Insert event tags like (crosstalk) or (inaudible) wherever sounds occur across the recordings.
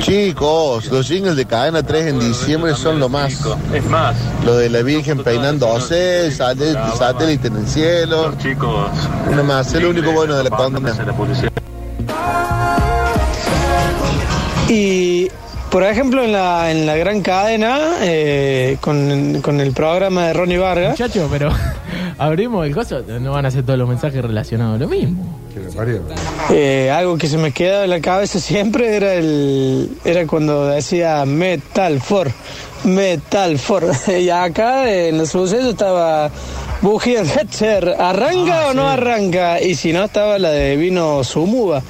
Chicos, los jingles de cadena 3 en diciembre son lo más. Es más, Lo de la Virgen peinándose, satélite, satélite en el cielo. chicos. Nada más, es lo único bueno de la pandemia. Y, por ejemplo, en la, en la gran cadena, eh, con, con el programa de Ronnie Vargas, Muchachos, pero abrimos el coso, no van a ser todos los mensajes relacionados a lo mismo. eh, algo que se me quedaba en la cabeza siempre era el era cuando decía Metal for, Metal for. (laughs) y acá en los sucesos estaba Bujía Hetzer, ¿arranca o no arranca? Y si no, estaba la de vino Sumuba.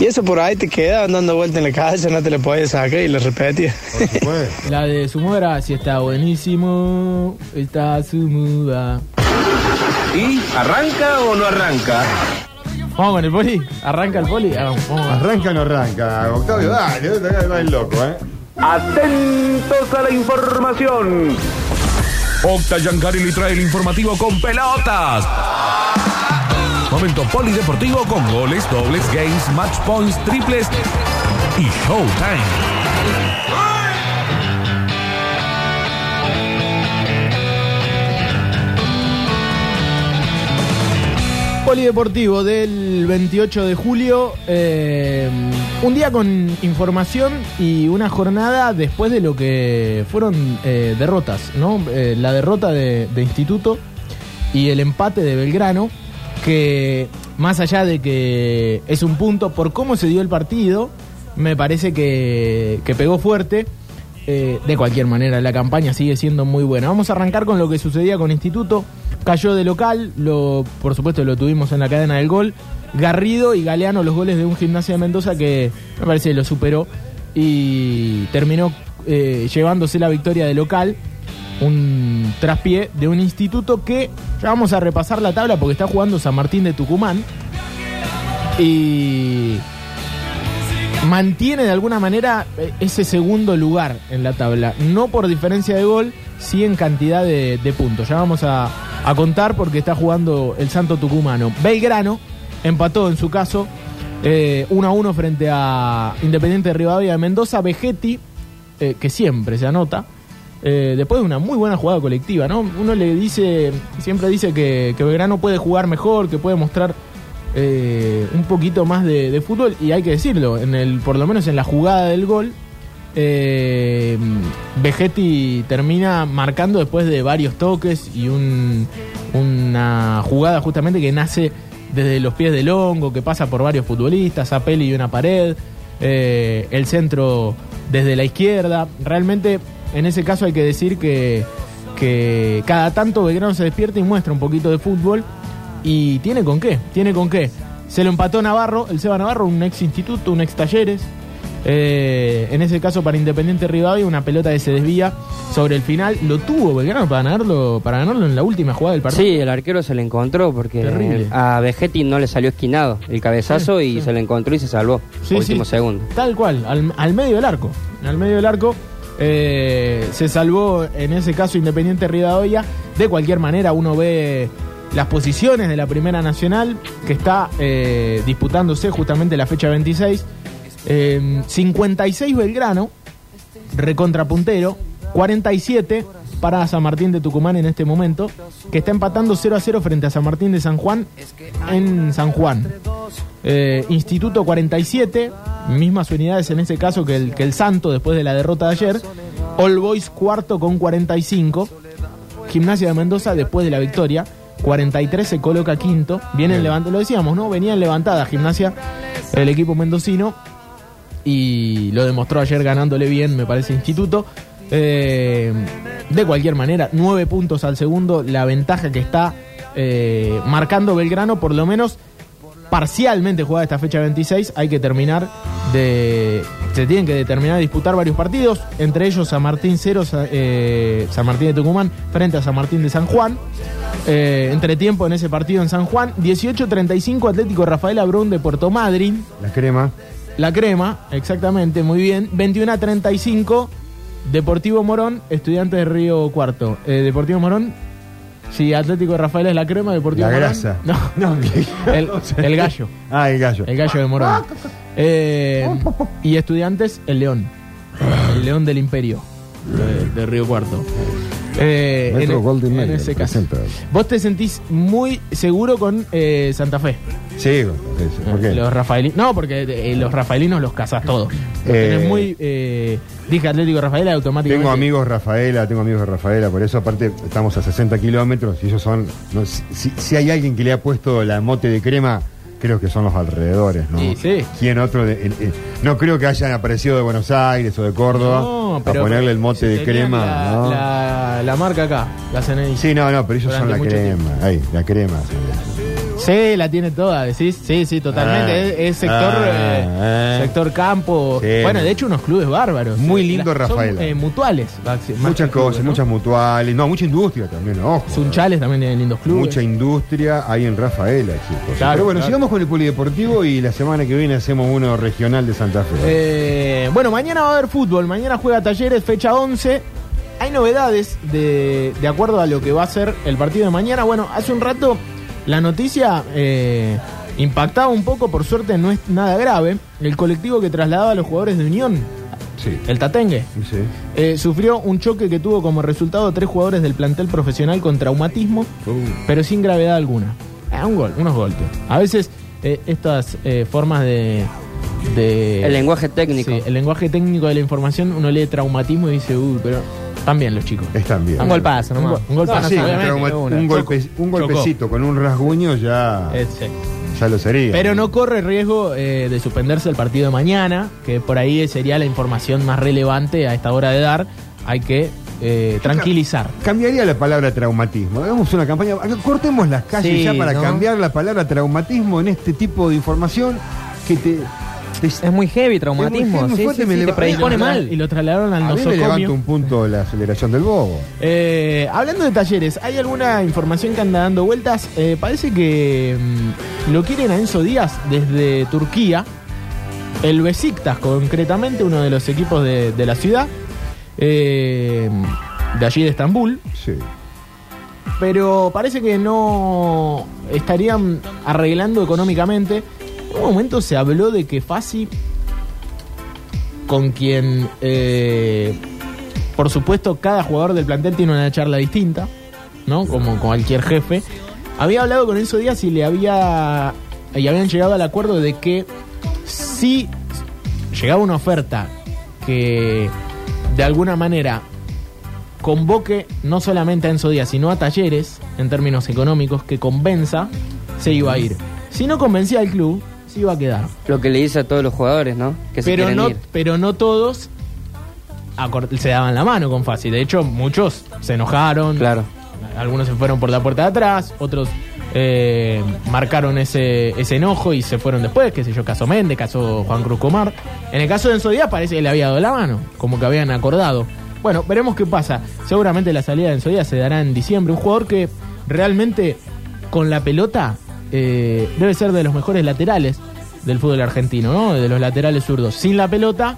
Y eso por ahí te quedaba dando vuelta en la cabeza, no te lo podías sacar y lo repetía. (laughs) La de su era si está buenísimo, está su muda. ¿Y arranca o no arranca? Vamos con el poli, arranca el poli. Ah, vamos, vamos. ¿Arranca o no arranca? Octavio, dale, dale, el loco, ¿eh? Atentos a la información. Octa Yancari le trae el informativo con pelotas. Momento polideportivo con goles, dobles, games, match points, triples y showtime. Polideportivo del 28 de julio. eh, un día con información y una jornada después de lo que fueron eh, derrotas, ¿no? Eh, la derrota de, de Instituto y el empate de Belgrano, que más allá de que es un punto por cómo se dio el partido, me parece que, que pegó fuerte. De cualquier manera, la campaña sigue siendo muy buena. Vamos a arrancar con lo que sucedía con Instituto. Cayó de local, lo, por supuesto lo tuvimos en la cadena del gol. Garrido y Galeano los goles de un gimnasia de Mendoza que me parece lo superó y terminó eh, llevándose la victoria de local. Un traspié de un instituto que ya vamos a repasar la tabla porque está jugando San Martín de Tucumán. Y mantiene de alguna manera eh, ese segundo lugar en la tabla. No por diferencia de gol, sí en cantidad de, puntos. Ya vamos a, a contar porque está jugando el Santo Tucumano. Belgrano empató en su caso 1 a 1 frente a Independiente de Rivadavia de Mendoza. Vegetti, eh, que siempre se anota. eh, después de una muy buena jugada colectiva, ¿no? Uno le dice, siempre dice que, Belgrano puede jugar mejor, que puede mostrar eh, un poquito más de, de fútbol y hay que decirlo, en el, por lo menos en la jugada del gol, eh, Vegetti termina marcando después de varios toques y un- una jugada justamente que nace desde los pies del hongo, que pasa por varios futbolistas, Apeli y una pared, eh, el centro desde la izquierda. Realmente en ese caso hay que decir que, que cada tanto Belgrano se despierta y muestra un poquito de fútbol y tiene con qué, tiene con qué. Se lo empató Navarro, el Seba Navarro, un ex instituto, un ex talleres. Eh, en ese caso para Independiente Rivadavia, una pelota que se desvía sobre el final. Lo tuvo Belgrano para ganarlo, para ganarlo en la última jugada del partido. Sí, el arquero se le encontró porque Terrible. a Vegetti no le salió esquinado el cabezazo Sí, y sí. se le encontró y se salvó. Sí, último segundo. Tal cual, al, al medio del arco. Al medio del arco eh, se salvó en ese caso Independiente Rivadavia. De cualquier manera, uno ve las posiciones de la Primera Nacional que está eh, disputándose justamente la fecha 26. Eh, 56 Belgrano, recontrapuntero. 47 para San Martín de Tucumán en este momento, que está empatando 0 a 0 frente a San Martín de San Juan en San Juan. Eh, Instituto 47, mismas unidades en ese caso que el, que el Santo después de la derrota de ayer. All Boys cuarto con 45. Gimnasia de Mendoza después de la victoria. 43 se coloca quinto. Vienen levantando, lo decíamos, ¿no? Venían levantada Gimnasia, el equipo mendocino. Y lo demostró ayer ganándole bien, me parece, Instituto. Eh, de cualquier manera, nueve puntos al segundo, la ventaja que está eh, marcando Belgrano, por lo menos parcialmente jugada esta fecha 26, hay que terminar de... Se tienen que determinar a disputar varios partidos, entre ellos San Martín 0, Sa- eh, San Martín de Tucumán frente a San Martín de San Juan. Eh, entretiempo en ese partido en San Juan. 18-35 Atlético Rafael Abrón de Puerto Madryn. La crema. La crema, exactamente, muy bien. 21 a 35, Deportivo Morón, Estudiantes de Río Cuarto. Eh, Deportivo Morón, si Atlético de Rafael es la crema, Deportivo La grasa. No, (laughs) No, (laughs) el, el gallo. Ah, el gallo. El gallo de Morón. (laughs) Eh, y Estudiantes, el León. El León del Imperio de, de Río Cuarto. Eh, en, Golden en ese caso. Vos te sentís muy seguro con eh, Santa Fe. Sí, sí, ¿por qué? Los rafaelinos. No, porque eh, los rafaelinos los cazás todos. Eh, tenés muy. Eh, dije Atlético Rafaela automáticamente. Tengo amigos Rafaela, tengo amigos de Rafaela, por eso aparte estamos a 60 kilómetros y ellos son, no, si, si- hay alguien que le ha puesto la mote de crema, creo que son los alrededores, ¿no? Sí, sí. ¿Quién otro? de- no creo que hayan aparecido de Buenos Aires o de Córdoba No, para ponerle el mote si de crema, la, ¿no? la, la marca acá, la CNI. Sí, no, no, pero ellos son la crema, ahí, la crema. Sí, la tiene toda, decís. Sí, sí, totalmente. Ah, es, es sector ah, eh, ah. sector campo. Sí. Bueno, de hecho, unos clubes bárbaros. Muy Eh, lindo, la- son, eh, mutuales. Muchas clubes, cosas, ¿no? muchas mutuales, no, mucha industria también, ojo. Sunchales también tienen lindos clubes. Mucha industria hay en Rafaela, chicos. Claro, Pero bueno, claro. sigamos con el polideportivo y la semana que viene hacemos uno regional de Santa Fe. Eh, bueno, mañana va a haber fútbol. Mañana juega Talleres, fecha 11. Hay novedades de, de acuerdo a lo que va a ser el partido de mañana. Bueno, hace un rato la noticia eh, impactaba un poco, por suerte no es nada grave. El colectivo que trasladaba a los jugadores de Unión, sí. el Tatengue, Sí. eh, sufrió un choque que tuvo como resultado tres jugadores del plantel profesional con traumatismo, pero sin gravedad alguna. Ah, un gol, unos golpes. A veces eh, estas eh, formas de, de- El lenguaje técnico. Sí, el lenguaje técnico de la información, uno lee traumatismo y dice, uy, pero están bien los chicos. Están bien. Un golpazo nomás. un golpazo, No, sí, un, golpe- un Chocó. golpecito con un rasguño ya, ya lo sería. Pero no corre riesgo eh, de suspenderse el partido de mañana, que por ahí sería la información más relevante a esta hora de dar. Hay que eh, tranquilizar. Cambiaría la palabra traumatismo. Hagamos una campaña. Cortemos las calles Sí, ya para ¿no? cambiar la palabra traumatismo en este tipo de información que te. Es muy heavy traumatismo. Es muy sí, fuerte, sí, me sí, te predispone Y mal. Y lo trasladaron al a mí me levanta nosocomio. un punto la aceleración del bobo. Eh, hablando de talleres, ¿hay alguna información que anda dando vueltas? Eh, parece que mm, lo quieren a Enzo Díaz desde Turquía. El Besiktas, concretamente, uno de los equipos de, de la ciudad. eh, de allí de Estambul. Sí. Pero parece que no estarían arreglando económicamente. Un momento se habló de que Fasi, con quien, eh, por supuesto, cada jugador del plantel tiene una charla distinta, ¿no? Como cualquier jefe, había hablado con Enzo Díaz y le había. y habían llegado al acuerdo de que si llegaba una oferta que de alguna manera convoque no solamente a Enzo Díaz, sino a Talleres, en términos económicos, que convenza, se iba a ir. Si no convencía al club, se iba a quedar. Lo que le dice a todos los jugadores, ¿no? Que se Pero quieren no, ir. pero no todos se daban la mano con Fácil. De hecho, muchos se enojaron. Claro. Algunos se fueron por la puerta de atrás, otros eh, marcaron ese, ese enojo y se fueron después, qué sé yo, caso Méndez, caso Juan Cruz Comar. En el caso de Enzo Díaz parece que le había dado la mano, como que habían acordado. Bueno, veremos qué pasa. Seguramente la salida de Enzo Díaz se dará en diciembre. Un jugador que realmente con la pelota eh, debe ser de los mejores laterales del fútbol argentino, ¿no? De los laterales zurdos. Sin la pelota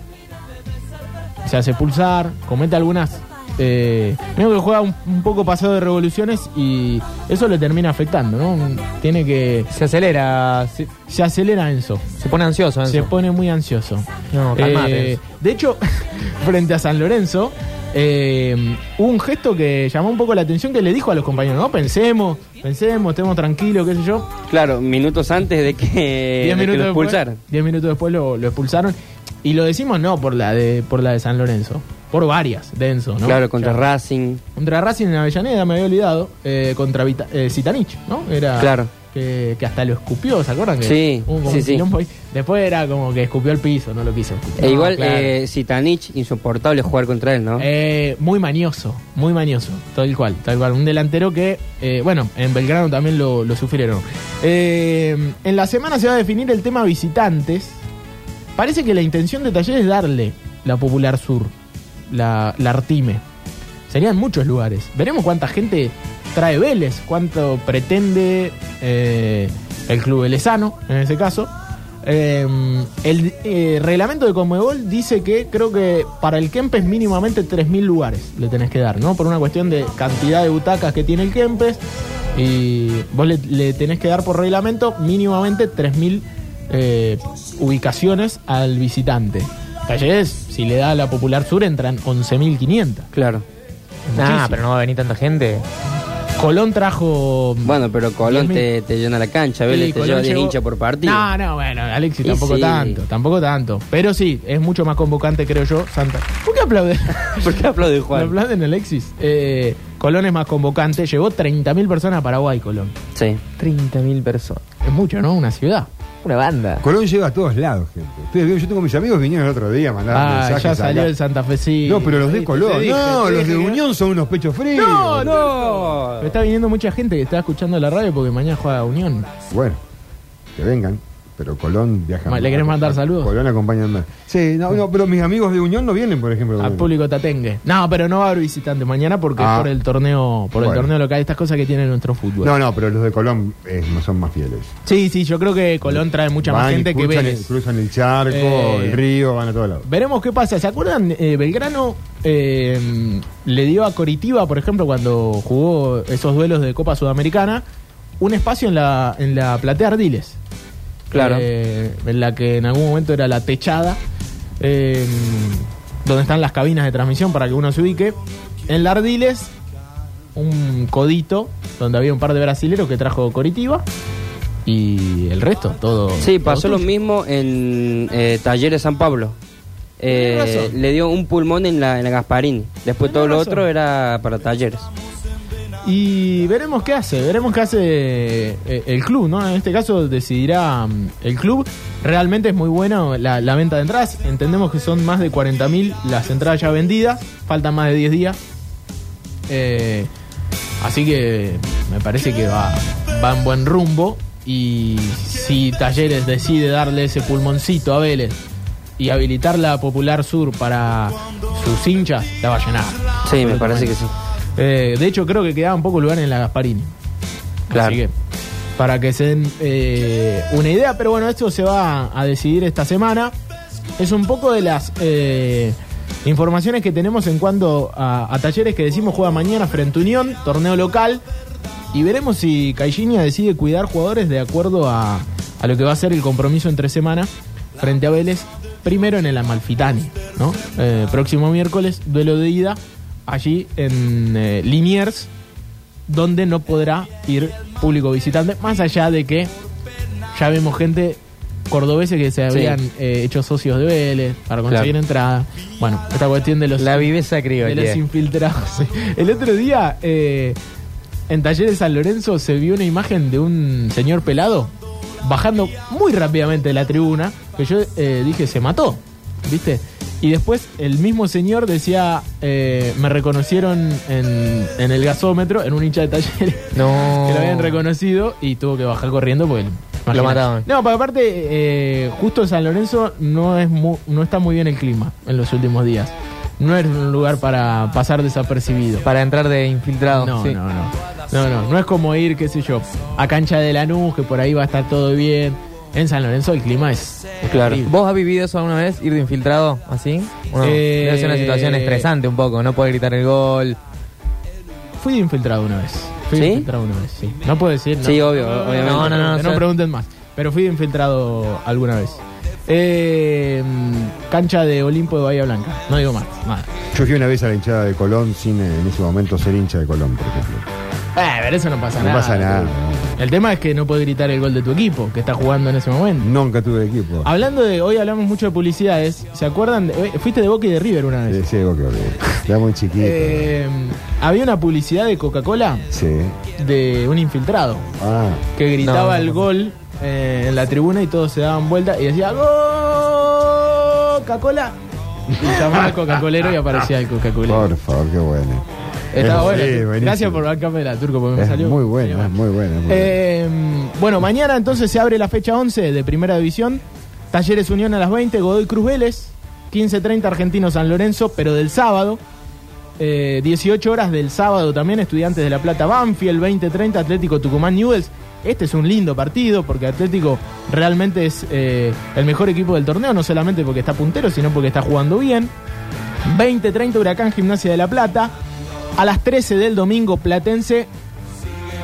se hace pulsar, comete algunas. Eh, creo que juega un, un poco pasado de revoluciones y eso le termina afectando, ¿no? Tiene que. Se acelera, se, Se acelera Enzo. se pone ansioso. Enzo. Se pone muy ansioso. No, calmate. Eh, de hecho, (laughs) frente a San Lorenzo, eh, hubo un gesto que llamó un poco la atención que le dijo a los compañeros, ¿no? Pensemos, pensemos, estemos tranquilos, qué sé yo. Claro, minutos antes de que, de Diez que lo después, expulsaran. diez minutos después lo, lo expulsaron. Y lo decimos no por la de por la de San Lorenzo, por varias de Enzo, ¿no? Claro, contra. Racing. Contra Racing en Avellaneda, me había olvidado. eh, contra Vita- eh, Zitanich, ¿no? Era Claro. Que, que hasta lo escupió, ¿se acuerdan? Que Sí, sí, un sí. quilombo ahí. Después era como que escupió el piso, no lo quiso. E No, igual, claro. eh, Zitanich, insoportable jugar contra él, ¿no? Eh, muy manioso, muy manioso, tal cual, tal cual. Un delantero que, eh, bueno, en Belgrano también lo, lo sufrieron. Eh, en la semana se va a definir el tema visitantes. Parece que la intención de Talleres es darle la Popular Sur, la, la Artime. Serían muchos lugares. Veremos cuánta gente trae Vélez, cuánto pretende eh, el club velezano, en ese caso. Eh, el eh, reglamento de Conmebol dice que creo que para el Kempes mínimamente 3.000 lugares le tenés que dar, ¿no? Por una cuestión de cantidad de butacas que tiene el Kempes y vos le, le tenés que dar por reglamento mínimamente 3.000 eh, ubicaciones al visitante. Talleres, si le da a la Popular Sur, entran 11.500. Claro. Ah, pero no va a venir tanta gente. Colón trajo. Bueno, pero Colón 10.000. te, te llena la cancha, Sí, Vélez te Colón lleva 10 llegó- hinchas por partido. No, no, bueno, Alexis tampoco sí. tanto, tampoco tanto. Pero sí, es mucho más convocante, creo yo, Santa. ¿Por qué aplaude? (laughs) ¿Por qué aplaude ¿Le (laughs) Juan? aplauden Alexis? Eh, Colón es más convocante, llevó 30.000 personas a Paraguay, Colón. Sí. 30.000 personas. Es mucho, ¿no? Una ciudad. Una banda. Colón llega a todos lados, gente. Ustedes vieron, yo tengo mis amigos que vinieron el otro día a mandar Ah, mensajes. ya salió acá. el Santa Fe, sí. No, pero los de Colón. dije, no, los de Unión son unos pechos fríos. No, no. Me está viniendo mucha gente que está escuchando la radio porque mañana juega Unión. Bueno, que vengan. Pero Colón viaja. ¿le querés mandar saludos? Colón acompañan más. Sí, no, no, pero mis amigos de Unión no vienen, por ejemplo. Al público tatengue. No, pero no va a haber visitantes mañana porque Ah. es por el torneo, por el torneo local, estas cosas que tiene nuestro fútbol. No, no, pero los de Colón eh, no son más fieles. Sí, sí, yo creo que Colón trae mucha Van más gente que Vélez. el, cruzan el charco, Eh, el río, van a todos lados. Veremos qué pasa. ¿Se acuerdan? Eh, Belgrano eh, le dio a Coritiba, por ejemplo, cuando jugó esos duelos de Copa Sudamericana, un espacio en la, en la platea Ardiles. Claro. Eh, en la que en algún momento era la techada, eh, donde están las cabinas de transmisión para que uno se ubique. En la Ardiles, un codito donde había un par de brasileros que trajo Coritiba. Y el resto, todo. Sí, pasó lo mismo en eh, Talleres San Pablo. Eh, le dio un pulmón en la, en la Gasparini. Después todo lo otro era para Talleres. Y veremos qué hace, veremos qué hace eh, el club, ¿no? En este caso decidirá mm, el club. Realmente es muy bueno la, venta de entradas. Entendemos que son más de 40.000 las entradas ya vendidas. Faltan más de 10 días. Eh, así que me parece que va, va en buen rumbo. Y si Talleres decide darle ese pulmoncito a Vélez y habilitar la Popular Sur para sus hinchas, la va a llenar. Sí, me parece que sí. Eh, de hecho, creo que quedaba un poco lugar en la Gasparini. Claro. Así que, para que se den eh, una idea, pero bueno, esto se va a decidir esta semana. Es un poco de las eh, informaciones que tenemos en cuanto a, a talleres que decimos juega mañana frente a Unión, torneo local. Y veremos si Caixinha decide cuidar jugadores de acuerdo a, a lo que va a ser el compromiso entre semana frente a Vélez, primero en el Amalfitani, ¿no? Eh, próximo miércoles, duelo de ida, allí en eh, Liniers, donde no podrá ir público visitante, más allá de que ya vemos gente cordobeses que se habían eh, hecho socios de Vélez para conseguir Claro. entrada. Bueno, esta cuestión de los La viveza de los infiltrados. El otro día, eh, en Talleres San Lorenzo, se vio una imagen de un señor pelado bajando muy rápidamente de la tribuna, que yo eh, dije, se mató, ¿viste? Y después el mismo señor decía, eh, me reconocieron en, en el gasómetro, en un hincha de Talleres, (laughs) No. que lo habían reconocido y tuvo que bajar corriendo porque... Lo mataban. No, pero aparte, eh, justo San Lorenzo no, es mu- no está muy bien el clima en los últimos días. No es un lugar para pasar desapercibido. Para entrar de infiltrado. No, sí. no, no. No, no. No es como ir, qué sé yo, a cancha de Lanús, que por ahí va a estar todo bien. En San Lorenzo el clima es. Claro. ¿Vos has vivido eso alguna vez? ¿Ir de infiltrado así? ¿O no? Eh, Debe ser una situación estresante un poco, no poder gritar el gol. Fui de infiltrado una vez. Fui de ¿Sí? infiltrado una vez, sí. No puedo decir. No. Sí, obvio, obviamente. No, no, no, que no o sea- pregunten más. Pero fui de infiltrado alguna vez. Eh, mm, cancha de Olimpo de Bahía Blanca. No digo más. nada. Yo fui una vez a la hinchada de Colón sin eh, en ese momento ser hincha de Colón, por ejemplo. Eh, pero eso no pasa No nada. pasa nada. El tema es que no puedes gritar el gol de tu equipo, que está jugando en ese momento. Nunca tuve equipo. Hablando de, hoy hablamos mucho de publicidades, ¿se acuerdan? de- eh, fuiste de Boca y de River una vez. Sí, vos que olvidé. Era muy chiquito. Eh, había una publicidad de Coca-Cola Sí. de un infiltrado Ah, que gritaba No. el gol eh, en la tribuna y todos se daban vuelta y decía. Coca-Cola. Y llamaba al (laughs) Coca-Colero y aparecía el Coca-Cola. por favor, qué bueno. Bueno. sí. Gracias por bancarme la turco porque me salió. muy bueno, es muy bueno. es muy bueno. Eh, bueno, mañana entonces se abre la fecha 11 de Primera División. Talleres Unión a las 20, Godoy Cruz Vélez, 15.30 Argentino San Lorenzo, pero del sábado. Eh, 18 horas del sábado también, Estudiantes de La Plata Banfield, 20.30 Atlético Tucumán Newells. Este es un lindo partido porque Atlético realmente es eh, el mejor equipo del torneo, no solamente porque está puntero, sino porque está jugando bien. 20.30 Huracán Gimnasia de La Plata. A las 13 del domingo, Platense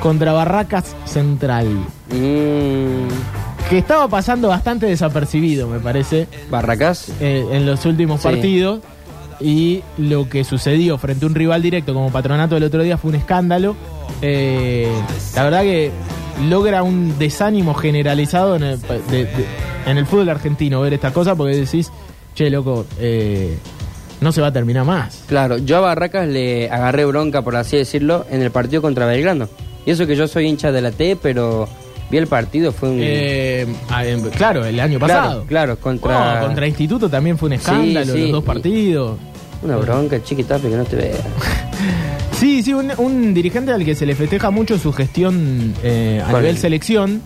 contra Barracas Central. Mm, que estaba pasando bastante desapercibido, me parece, Barracás. eh, en los últimos Sí. partidos. Y lo que sucedió frente a un rival directo como Patronato el otro día fue un escándalo. Eh, la verdad que logra un desánimo generalizado en el, de- de- en el fútbol argentino ver esta cosa porque decís, che, loco, eh, no se va a terminar más. Claro, yo a Barracas le agarré bronca, por así decirlo, en el partido contra Belgrano. Y eso que yo soy hincha de la T, pero vi el partido, fue un... Eh, ah, claro, el año pasado. claro, contra- Oh, contra Instituto también fue un escándalo, sí, los dos partidos. Una bronca, chiquitape, que no te vea. (laughs) Sí, sí, un, un dirigente al que se le festeja mucho su gestión eh, a nivel selección,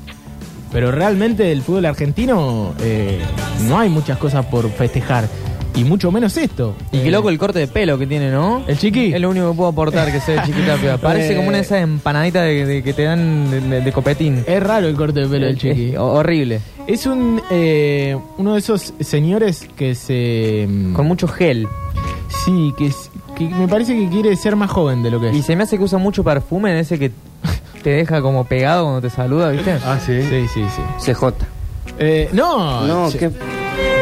pero realmente el fútbol argentino eh, no hay muchas cosas por festejar, y mucho menos esto. Y Eh, qué loco el corte de pelo que tiene, ¿no? ¿El chiqui? Es lo único que puedo aportar que sea chiquitapia. (laughs) Parece Eh, como una de esas empanaditas de, de- que te dan de, de- de copetín. Es raro el corte de pelo del chiqui. Es horrible. Es un eh, uno de esos señores que se... mm, Con mucho gel. Sí, que, es- que me parece que quiere ser más joven de lo que es. Y se me hace que usa mucho perfume en ese que (laughs) te deja como pegado cuando te saluda, ¿viste? Ah, sí. Sí, sí, sí. CJ. Eh, no, No, que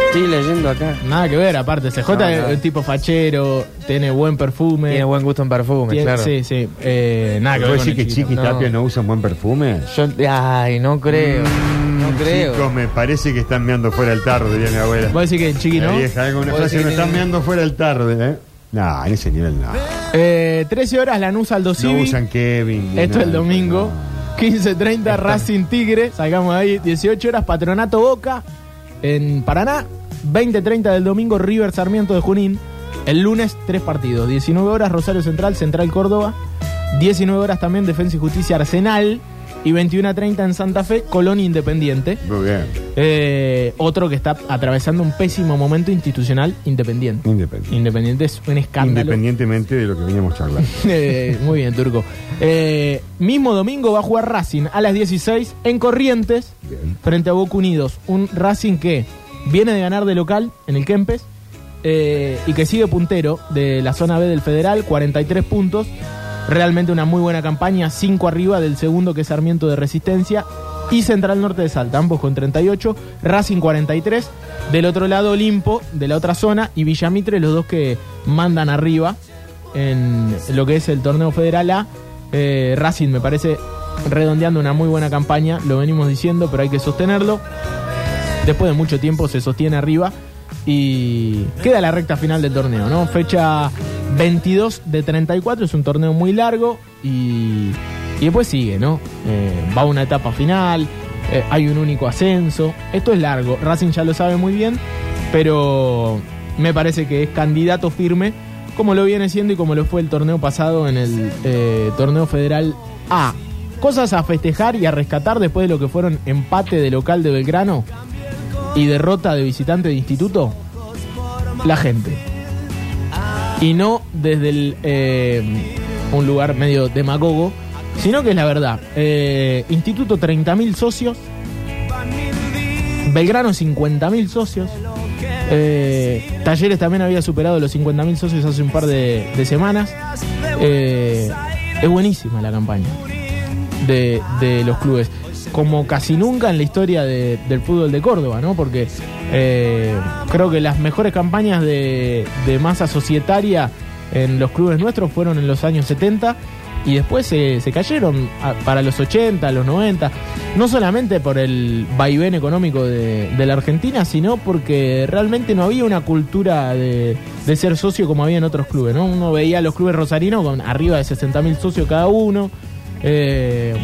estoy leyendo acá. Nada que ver, aparte. CJ No, es un tipo fachero, tiene buen perfume. Tiene buen gusto en perfume, tiene- claro. Sí, sí. Eh, nada que ver. ¿Puedo con decir que. Chiqui no. Tapia no usa un buen perfume? Yo, ay, no creo. no creo. Chicos, me parece que están meando fuera el tarro, diría mi abuela. ¿Vos decís que chiqui La no? vieja, ¿eh? con una ¿Vos frase, no que están tiene- meando fuera el tarro, ¿eh? No, en ese nivel no. Eh, 13 horas Lanús Aldo No Civi. usan Kevin. Esto nada, el domingo. no. 15.30 Racing Tigre. Sacamos de ahí. 18 horas Patronato Boca en Paraná. 20.30 del domingo River Sarmiento de Junín. El lunes, tres partidos. 19 horas Rosario Central, Central Córdoba. 19 horas también Defensa y Justicia Arsenal. Y 21.30 en Santa Fe, Colón Independiente. Muy bien. Eh, otro que está atravesando un pésimo momento institucional, Independiente. Independiente. Independiente es un escándalo. Independientemente de lo que veníamos charlando. (laughs) Eh, muy bien, Turco. Eh, mismo domingo va a jugar Racing a las 16 en Corrientes Bien. frente a Boca Unidos. Un Racing que viene de ganar de local en el Kempes eh, y que sigue puntero de la zona B del Federal, 43 puntos. Realmente una muy buena campaña, 5 arriba del segundo que es Sarmiento de Resistencia y Central Norte de Salta, ambos con 38, Racing 43, del otro lado Olimpo, de la otra zona, y Villamitre, los dos que mandan arriba en lo que es el torneo federal A. Eh, Racing me parece redondeando una muy buena campaña, lo venimos diciendo, pero hay que sostenerlo. Después de mucho tiempo se sostiene arriba y queda la recta final del torneo, ¿no? Fecha 22 de 34, es un torneo muy largo y, y después sigue, ¿no? Eh, va una etapa final, eh, hay un único ascenso, esto es largo, Racing ya lo sabe muy bien, pero me parece que es candidato firme, como lo viene siendo y como lo fue el torneo pasado en el eh, torneo federal A. Cosas a festejar y a rescatar después de lo que fueron empate de local de Belgrano y derrota de visitante de instituto, la gente. Y no desde eh, un lugar medio demagogo, sino que es la verdad. Eh, instituto 30.000 socios, Belgrano 50.000 socios, eh, Talleres también había superado los 50.000 socios hace un par de, de semanas. Eh, es buenísima la campaña de, de los clubes. Como casi nunca en la historia de- del fútbol de Córdoba, ¿no? Porque eh, creo que las mejores campañas de, masa societaria en los clubes nuestros fueron en los años 70 y después se, se cayeron para los 80, los 90, no solamente por el vaivén económico de, de la Argentina, sino porque realmente no había una cultura de, de ser socio como había en otros clubes, ¿no? Uno veía a los clubes rosarinos con arriba de 60.000 socios cada uno, eh,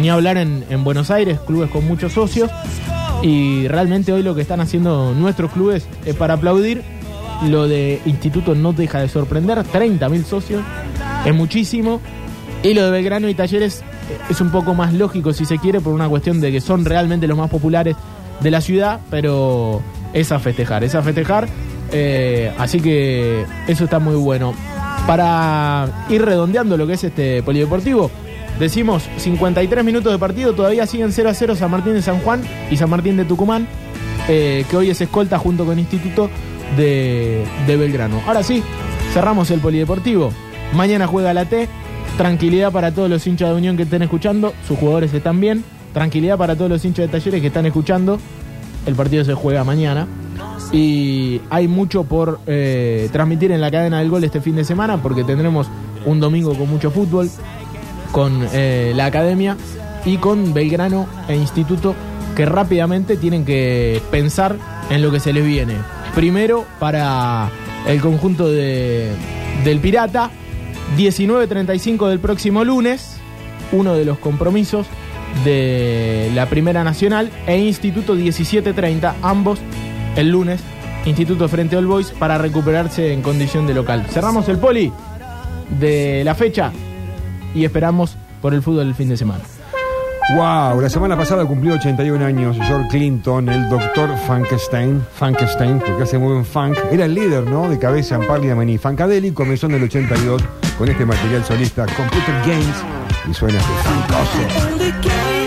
ni hablar en, en Buenos Aires, clubes con muchos socios, y realmente hoy lo que están haciendo nuestros clubes es para aplaudir. Lo de Instituto no deja de sorprender, 30.000 socios, es muchísimo. Y lo de Belgrano y Talleres eh, es un poco más lógico si se quiere por una cuestión de que son realmente los más populares de la ciudad, pero es a festejar, es a festejar. eh, así que eso está muy bueno. Para ir redondeando lo que es este polideportivo, decimos 53 minutos de partido, todavía siguen 0 a 0 San Martín de San Juan y San Martín de Tucumán, eh, que hoy es escolta junto con Instituto de, Belgrano. Ahora sí, cerramos el polideportivo. Mañana juega la T. Tranquilidad para todos los hinchas de Unión que estén escuchando. Sus jugadores están bien. tranquilidad para todos los hinchas de talleres que están escuchando. El partido se juega mañana. Y hay mucho por eh, transmitir en la cadena del gol este fin de semana porque tendremos un domingo con mucho fútbol, con eh, la academia y con Belgrano e Instituto que rápidamente tienen que pensar en lo que se les viene. Primero para el conjunto de, del Pirata, 19.35 del próximo lunes, uno de los compromisos de la Primera Nacional e Instituto 17.30, ambos el lunes, Instituto frente All Boys para recuperarse en condición de local. Cerramos el poli de la fecha y esperamos por el fútbol del fin de semana. Wow, la semana pasada cumplió 81 años George Clinton, el doctor Frankenstein, Frankenstein, porque hace muy buen funk. Era el líder, ¿no? De cabeza en Parliament y Funkadelic. Comenzó en el 82 con este material solista Computer Games y suena este funkoso.